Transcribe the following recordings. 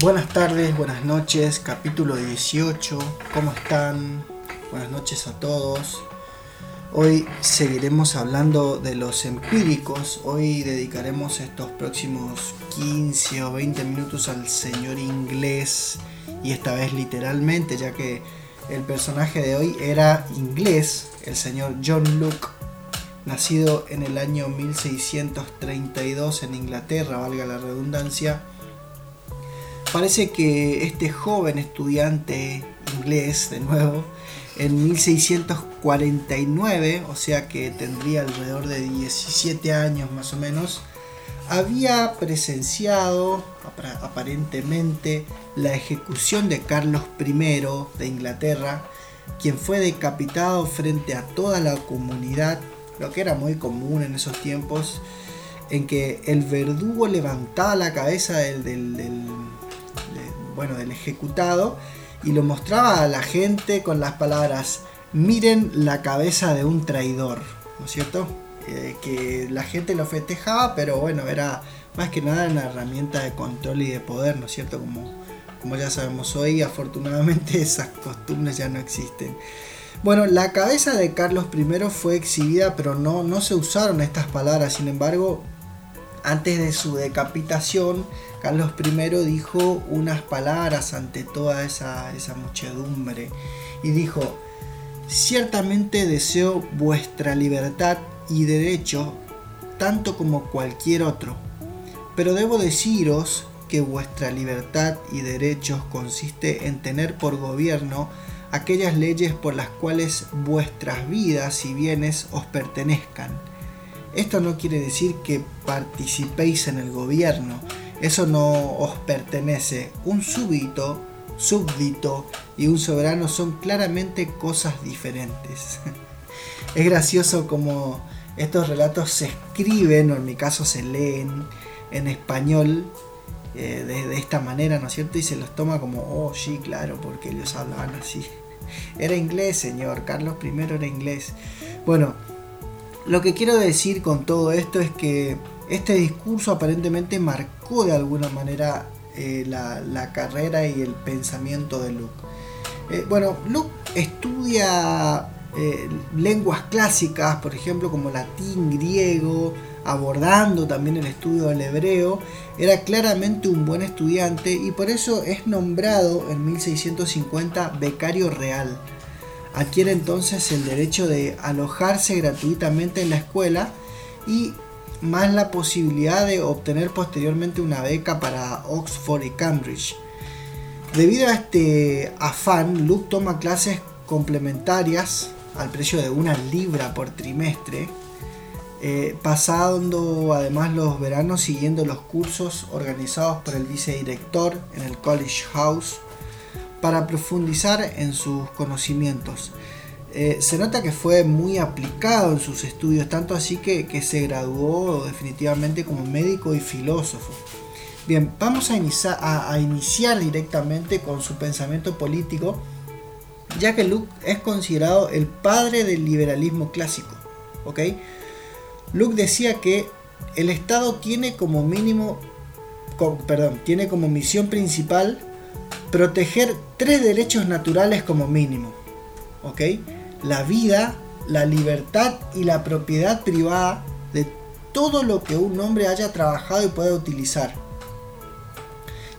Buenas tardes, buenas noches, capítulo 18. ¿Cómo están? Buenas noches a todos. Hoy seguiremos hablando de los empíricos. Hoy dedicaremos estos próximos 15 o 20 minutos al señor inglés. Y esta vez literalmente, ya que el personaje de hoy era inglés, el señor John Locke, nacido en el año 1632 en Inglaterra, valga la redundancia. Parece que este joven estudiante inglés, de nuevo, en 1649, o sea que tendría alrededor de 17 años más o menos, había presenciado aparentemente la ejecución de Carlos I de Inglaterra, quien fue decapitado frente a toda la comunidad, lo que era muy común en esos tiempos, en que el verdugo levantaba la cabeza del, bueno, del ejecutado y lo mostraba a la gente con las palabras, miren la cabeza de un traidor, ¿no es cierto? Eh, que la gente lo festejaba, pero bueno, era más que nada una herramienta de control y de poder, ¿no es cierto? Como, como ya sabemos hoy, afortunadamente esas costumbres ya no existen. Bueno, la cabeza de Carlos I fue exhibida, pero no, no se usaron estas palabras, sin embargo, antes de su decapitación, Carlos I dijo unas palabras ante toda esa, muchedumbre y dijo, ciertamente deseo vuestra libertad y derecho tanto como cualquier otro. Pero debo deciros que vuestra libertad y derechos consiste en tener por gobierno aquellas leyes por las cuales vuestras vidas y bienes os pertenezcan. Esto no quiere decir que participéis en el gobierno, eso no os pertenece. Un súbdito, súbdito y un soberano son claramente cosas diferentes. es gracioso como estos relatos se escriben, o en mi caso se leen en español eh, de, esta manera, ¿no es cierto? Y se los toma como, oh, sí, claro, porque ellos hablaban así. Era inglés, señor, Carlos I era inglés. Bueno, lo que quiero decir con todo esto es que este discurso aparentemente marcó de alguna manera eh, la, carrera y el pensamiento de Luke. Eh, bueno, Luke estudia eh, lenguas clásicas, por ejemplo, como latín, griego, abordando también el estudio del hebreo, era claramente un buen estudiante y por eso es nombrado en 1650 becario real. Adquiere entonces el derecho de alojarse gratuitamente en la escuela y más la posibilidad de obtener posteriormente una beca para Oxford y Cambridge. Debido a este afán, Luke toma clases complementarias al precio de una libra por trimestre, eh, pasando además los veranos siguiendo los cursos organizados por el vicedirector en el College House para profundizar en sus conocimientos. Eh, se nota que fue muy aplicado en sus estudios, tanto así que, se graduó definitivamente como médico y filósofo. Bien, vamos a iniciar, a iniciar directamente con su pensamiento político ya que Luke es considerado el padre del liberalismo clásico. ¿ok? Luke decía que el Estado tiene como mínimo, perdón, tiene como misión principal proteger tres derechos naturales como mínimo. ¿ok? La vida, la libertad y la propiedad privada de todo lo que un hombre haya trabajado y pueda utilizar.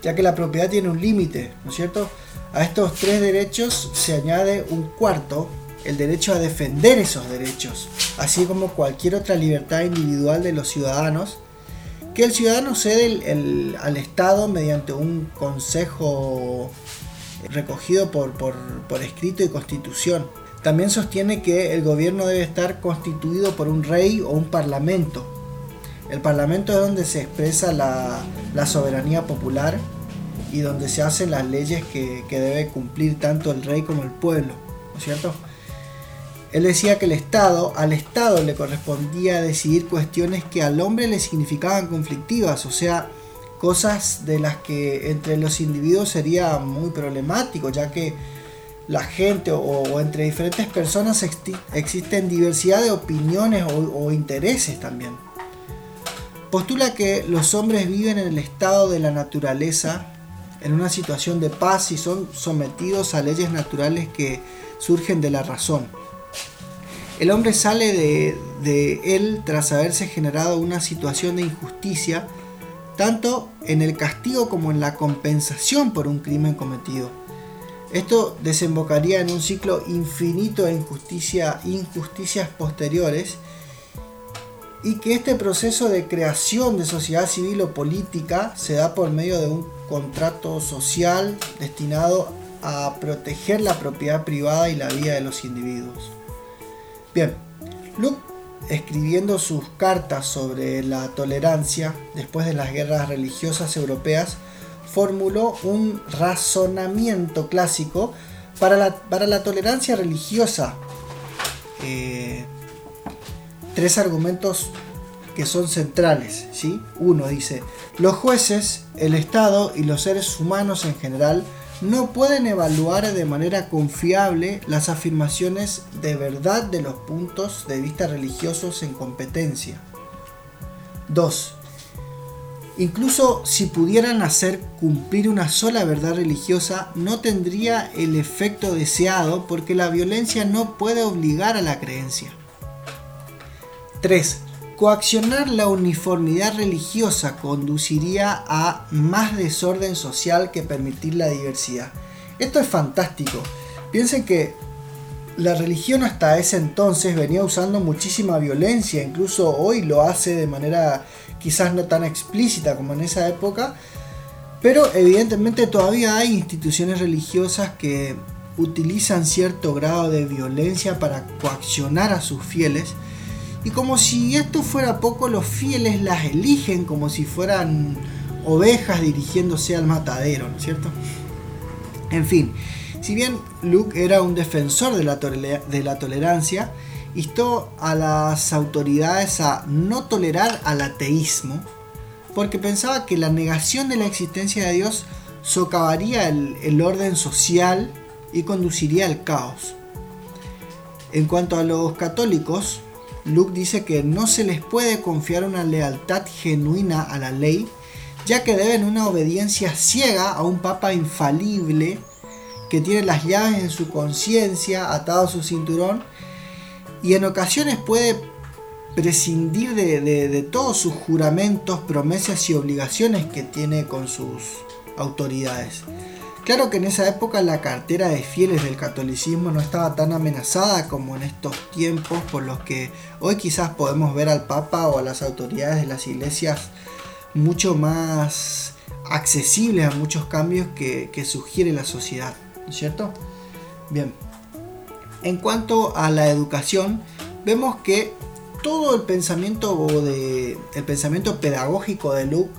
Ya que la propiedad tiene un límite, ¿no es cierto? A estos tres derechos se añade un cuarto, el derecho a defender esos derechos, así como cualquier otra libertad individual de los ciudadanos, que el ciudadano cede al Estado mediante un consejo recogido por, por escrito y constitución. También sostiene que el gobierno debe estar constituido por un rey o un parlamento. El parlamento es donde se expresa la, soberanía popular y donde se hacen las leyes que, debe cumplir tanto el rey como el pueblo, ¿no es cierto? Él decía que el Estado, al Estado le correspondía decidir cuestiones que al hombre le significaban conflictivas, o sea, cosas de las que entre los individuos sería muy problemático, ya que la gente o, entre diferentes personas existen diversidad de opiniones o intereses también. Postula que los hombres viven en el estado de la naturaleza en una situación de paz y son sometidos a leyes naturales que surgen de la razón. El hombre sale de, él tras haberse generado una situación de injusticia, tanto en el castigo como en la compensación por un crimen cometido. Esto desembocaría en un ciclo infinito de injusticia, injusticias posteriores y que este proceso de creación de sociedad civil o política se da por medio de un contrato social destinado a proteger la propiedad privada y la vida de los individuos. Bien, Luke escribiendo sus cartas sobre la tolerancia después de las guerras religiosas europeas, formuló un razonamiento clásico para la, para la tolerancia religiosa. Eh, tres argumentos que son centrales. ¿sí? Uno dice, los jueces, el Estado y los seres humanos en general no pueden evaluar de manera confiable las afirmaciones de verdad de los puntos de vista religiosos en competencia. 2. Incluso si pudieran hacer cumplir una sola verdad religiosa, no tendría el efecto deseado porque la violencia no puede obligar a la creencia. 3. Coaccionar la uniformidad religiosa conduciría a más desorden social que permitir la diversidad. Esto es fantástico. Piensen que la religión hasta ese entonces venía usando muchísima violencia, incluso hoy lo hace de manera quizás no tan explícita como en esa época, pero evidentemente todavía hay instituciones religiosas que utilizan cierto grado de violencia para coaccionar a sus fieles. Y como si esto fuera poco, los fieles las eligen como si fueran ovejas dirigiéndose al matadero, ¿no es cierto? En fin, si bien Luke era un defensor de la, tolerancia, instó a las autoridades a no tolerar al ateísmo, porque pensaba que la negación de la existencia de Dios socavaría el, orden social y conduciría al caos. En cuanto a los católicos, Luke dice que no se les puede confiar una lealtad genuina a la ley, ya que deben una obediencia ciega a un papa infalible que tiene las llaves en su conciencia atado a su cinturón y en ocasiones puede prescindir de, todos sus juramentos, promesas y obligaciones que tiene con sus autoridades. Claro que en esa época la cartera de fieles del catolicismo no estaba tan amenazada como en estos tiempos, por los que hoy quizás podemos ver al Papa o a las autoridades de las iglesias mucho más accesibles a muchos cambios que, sugiere la sociedad, ¿no es cierto? Bien, en cuanto a la educación, vemos que todo el pensamiento, de, el pensamiento pedagógico de Luke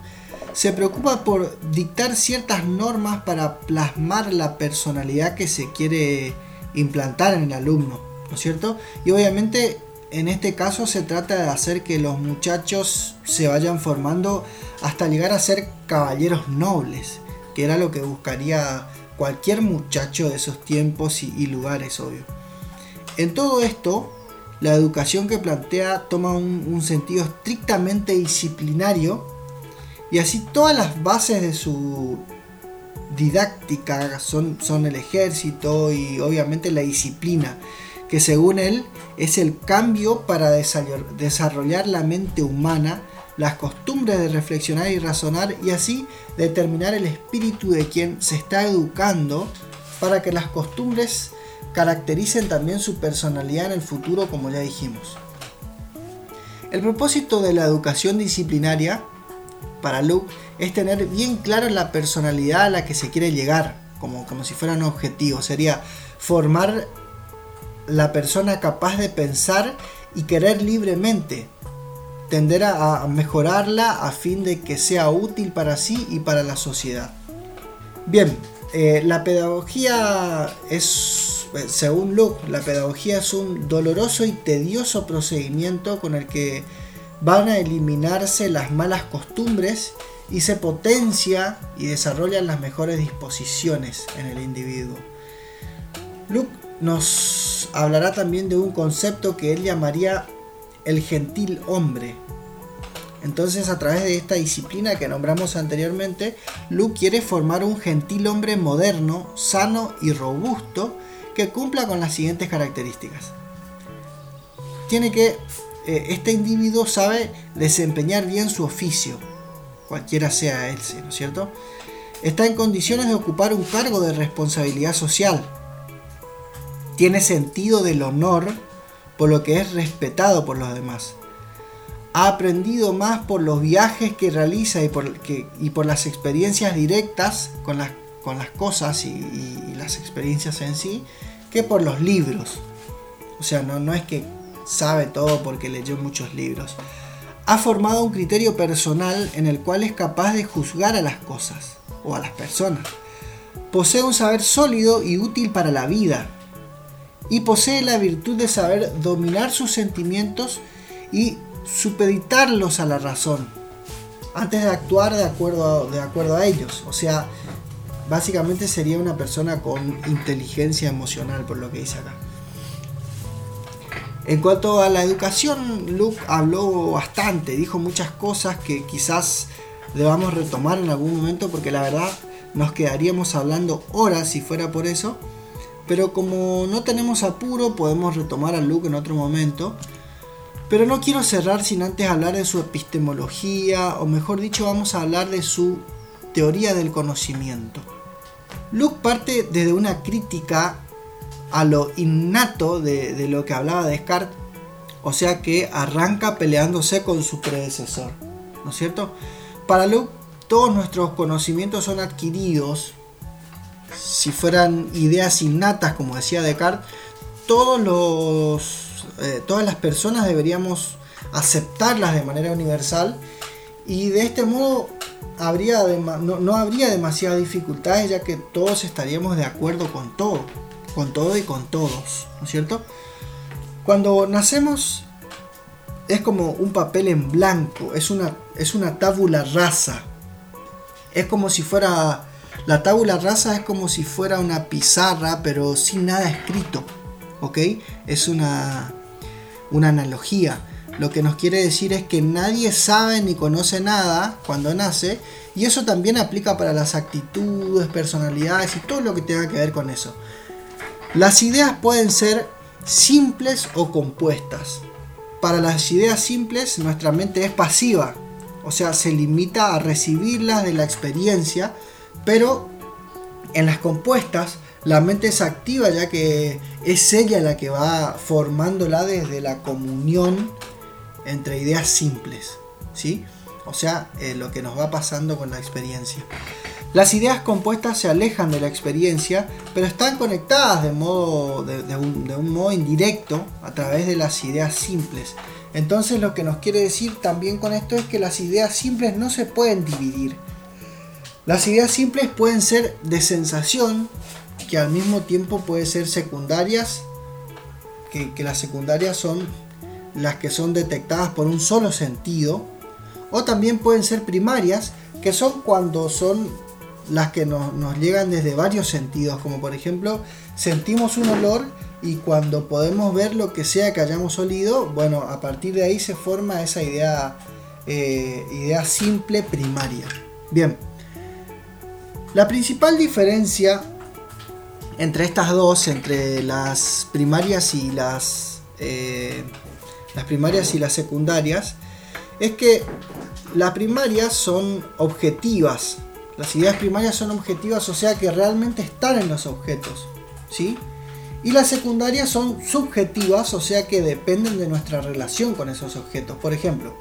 se preocupa por dictar ciertas normas para plasmar la personalidad que se quiere implantar en el alumno, ¿no es cierto? Y obviamente en este caso se trata de hacer que los muchachos se vayan formando hasta llegar a ser caballeros nobles, que era lo que buscaría cualquier muchacho de esos tiempos y lugares, obvio. En todo esto, la educación que plantea toma un, sentido estrictamente disciplinario y así todas las bases de su didáctica son, son el ejército y obviamente la disciplina, que según él es el cambio para desarrollar la mente humana, las costumbres de reflexionar y razonar y así determinar el espíritu de quien se está educando para que las costumbres caractericen también su personalidad en el futuro, como ya dijimos. El propósito de la educación disciplinaria para Luke es tener bien clara la personalidad a la que se quiere llegar, como, como si fuera un objetivo. Sería formar la persona capaz de pensar y querer libremente, tender a, mejorarla a fin de que sea útil para sí y para la sociedad. Bien, eh, la pedagogía es según Luke, la pedagogía es un doloroso y tedioso procedimiento con el que van a eliminarse las malas costumbres y se potencia y desarrollan las mejores disposiciones en el individuo. Luke nos hablará también de un concepto que él llamaría el gentil hombre. Entonces, a través de esta disciplina que nombramos anteriormente, Luke quiere formar un gentil hombre moderno, sano y robusto que cumpla con las siguientes características. Tiene que, eh, este individuo sabe desempeñar bien su oficio, cualquiera sea él, ¿no es cierto? Está en condiciones de ocupar un cargo de responsabilidad social. Tiene sentido del honor, por lo que es respetado por los demás ha aprendido más por los viajes que realiza y por, las experiencias directas con las, con las cosas y, las experiencias en sí que por los libros. O sea, no, no es que sabe todo porque leyó muchos libros. Ha formado un criterio personal en el cual es capaz de juzgar a las cosas o a las personas. Posee un saber sólido y útil para la vida. Y posee la virtud de saber dominar sus sentimientos y supeditarlos a la razón antes de actuar de acuerdo a, de acuerdo a ellos. O sea, básicamente sería una persona con inteligencia emocional, por lo que dice acá. En cuanto a la educación, Luke habló bastante, dijo muchas cosas que quizás debamos retomar en algún momento porque la verdad nos quedaríamos hablando horas si fuera por eso. Pero como no tenemos apuro, podemos retomar a Luke en otro momento. Pero no quiero cerrar sin antes hablar de su epistemología, o mejor dicho, vamos a hablar de su teoría del conocimiento. Luke parte desde una crítica a lo innato de, lo que hablaba Descartes, o sea que arranca peleándose con su predecesor, ¿no es cierto? Para Luke, todos nuestros conocimientos son adquiridos, si fueran ideas innatas, como decía Descartes, todos los eh, todas las personas deberíamos aceptarlas de manera universal y de este modo habría no, habría demasiadas dificultades ya que todos estaríamos de acuerdo con todo, con todo y con todos, ¿no es cierto? Cuando nacemos es como un papel en blanco, es una, es una tábula rasa, es como si fuera, la tábula rasa es como si fuera una pizarra pero sin nada escrito, ¿ok? Es una, una analogía. Lo que nos quiere decir es que nadie sabe ni conoce nada cuando nace y eso también aplica para las actitudes, personalidades y todo lo que tenga que ver con eso. Las ideas pueden ser simples o compuestas. Para las ideas simples nuestra mente es pasiva, o sea, se limita a recibirlas de la experiencia, pero en las compuestas la mente es activa ya que es ella la que va formándola desde la comunión entre ideas simples, ¿sí? O sea, eh, lo que nos va pasando con la experiencia. Las ideas compuestas se alejan de la experiencia, pero están conectadas de, modo, de, un, de un modo indirecto a través de las ideas simples. Entonces lo que nos quiere decir también con esto es que las ideas simples no se pueden dividir. Las ideas simples pueden ser de sensación, que al mismo tiempo pueden ser secundarias, que, las secundarias son las que son detectadas por un solo sentido, o también pueden ser primarias, que son cuando son las que nos, llegan desde varios sentidos, como por ejemplo sentimos un olor y cuando podemos ver lo que sea que hayamos olido, bueno, a partir de ahí se forma esa idea, eh, idea simple primaria. Bien, la principal diferencia entre estas dos, entre las primarias y las, eh, las primarias y las secundarias, es que las primarias son objetivas. Las ideas primarias son objetivas, o sea que realmente están en los objetos, ¿sí? Y las secundarias son subjetivas, o sea que dependen de nuestra relación con esos objetos. Por ejemplo,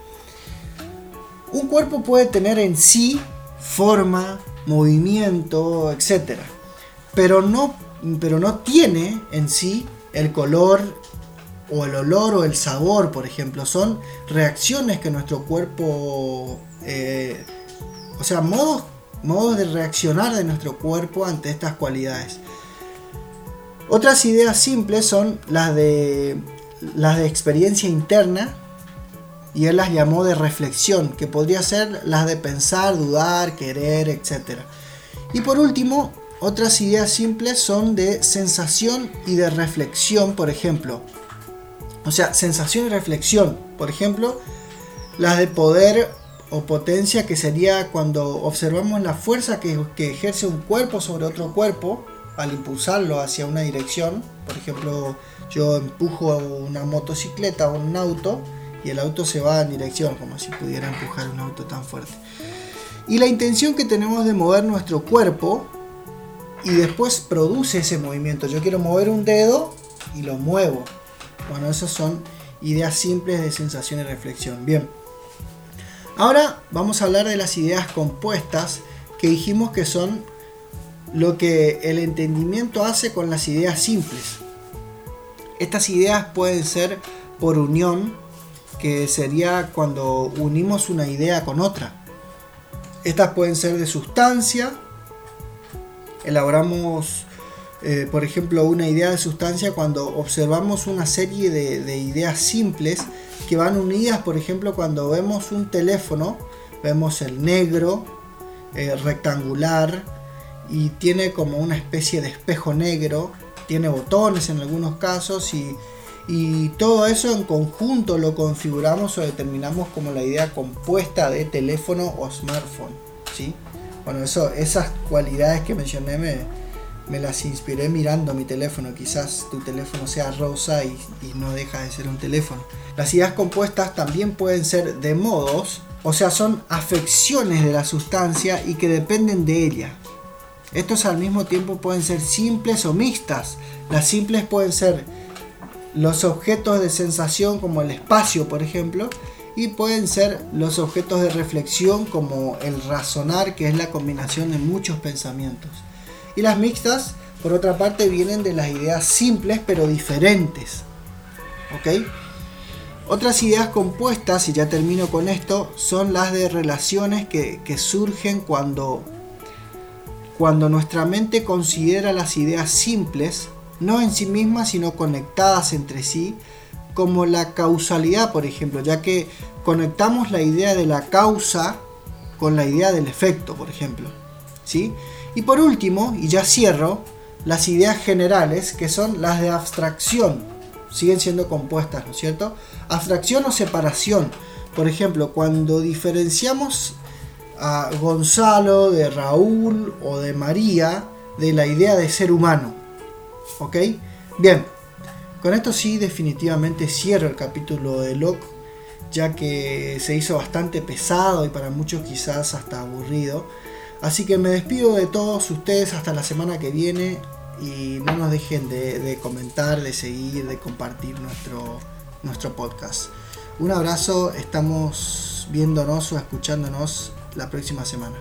un cuerpo puede tener en sí forma, movimiento, etc pero no, pero no tiene en sí el color o el olor o el sabor, por ejemplo. Son reacciones que nuestro cuerpo, eh, o sea, modos, modos de reaccionar de nuestro cuerpo ante estas cualidades. Otras ideas simples son las de, las de experiencia interna, y él las llamó de reflexión, que podría ser las de pensar, dudar, querer, etc. Y por último, otras ideas simples son de sensación y de reflexión, por ejemplo. O sea, sensación y reflexión. Por ejemplo, las de poder o potencia, que sería cuando observamos la fuerza que, que ejerce un cuerpo sobre otro cuerpo al impulsarlo hacia una dirección. Por ejemplo, yo empujo una motocicleta o un auto y el auto se va en dirección, como si pudiera empujar un auto tan fuerte. Y la intención que tenemos de mover nuestro cuerpo y después produce ese movimiento. Yo quiero mover un dedo y lo muevo. Bueno, esas son ideas simples de sensación y reflexión. Bien. Ahora vamos a hablar de las ideas compuestas que dijimos que son lo que el entendimiento hace con las ideas simples. Estas ideas pueden ser por unión, que sería cuando unimos una idea con otra. Estas pueden ser de sustancia. Elaboramos, eh, por ejemplo, una idea de sustancia cuando observamos una serie de, ideas simples que van unidas, por ejemplo, cuando vemos un teléfono, vemos el negro, eh, rectangular, y tiene como una especie de espejo negro, tiene botones en algunos casos y, todo eso en conjunto lo configuramos o determinamos como la idea compuesta de teléfono o smartphone. ¿sí? Bueno, eso, esas cualidades que mencioné me, me las inspiré mirando mi teléfono. Quizás tu teléfono sea rosa y, y, no deja de ser un teléfono. Las ideas compuestas también pueden ser de modos, o sea, son afecciones de la sustancia y que dependen de ella. Estos al mismo tiempo pueden ser simples o mixtas. Las simples pueden ser los objetos de sensación como el espacio, por ejemplo, y pueden ser los objetos de reflexión como el razonar, que es la combinación de muchos pensamientos. Y las mixtas, por otra parte, vienen de las ideas simples pero diferentes. ¿Ok? Otras ideas compuestas, y ya termino con esto, son las de relaciones que, que surgen cuando cuando nuestra mente considera las ideas simples, no en sí mismas, sino conectadas entre sí, como la causalidad, por ejemplo, ya que conectamos la idea de la causa con la idea del efecto, por ejemplo. ¿sí? Y por último, y ya cierro, las ideas generales, que son las de abstracción, siguen siendo compuestas, ¿no es cierto? Abstracción o separación. Por ejemplo, cuando diferenciamos a Gonzalo, de Raúl o de María de la idea de ser humano. ¿Ok? Bien, con esto sí definitivamente cierro el capítulo de Locke, ya que se hizo bastante pesado y para muchos quizás hasta aburrido. Así que me despido de todos ustedes hasta la semana que viene y no nos dejen de, de comentar, de seguir, de compartir nuestro, nuestro podcast. Un abrazo, estamos viéndonos o escuchándonos la próxima semana.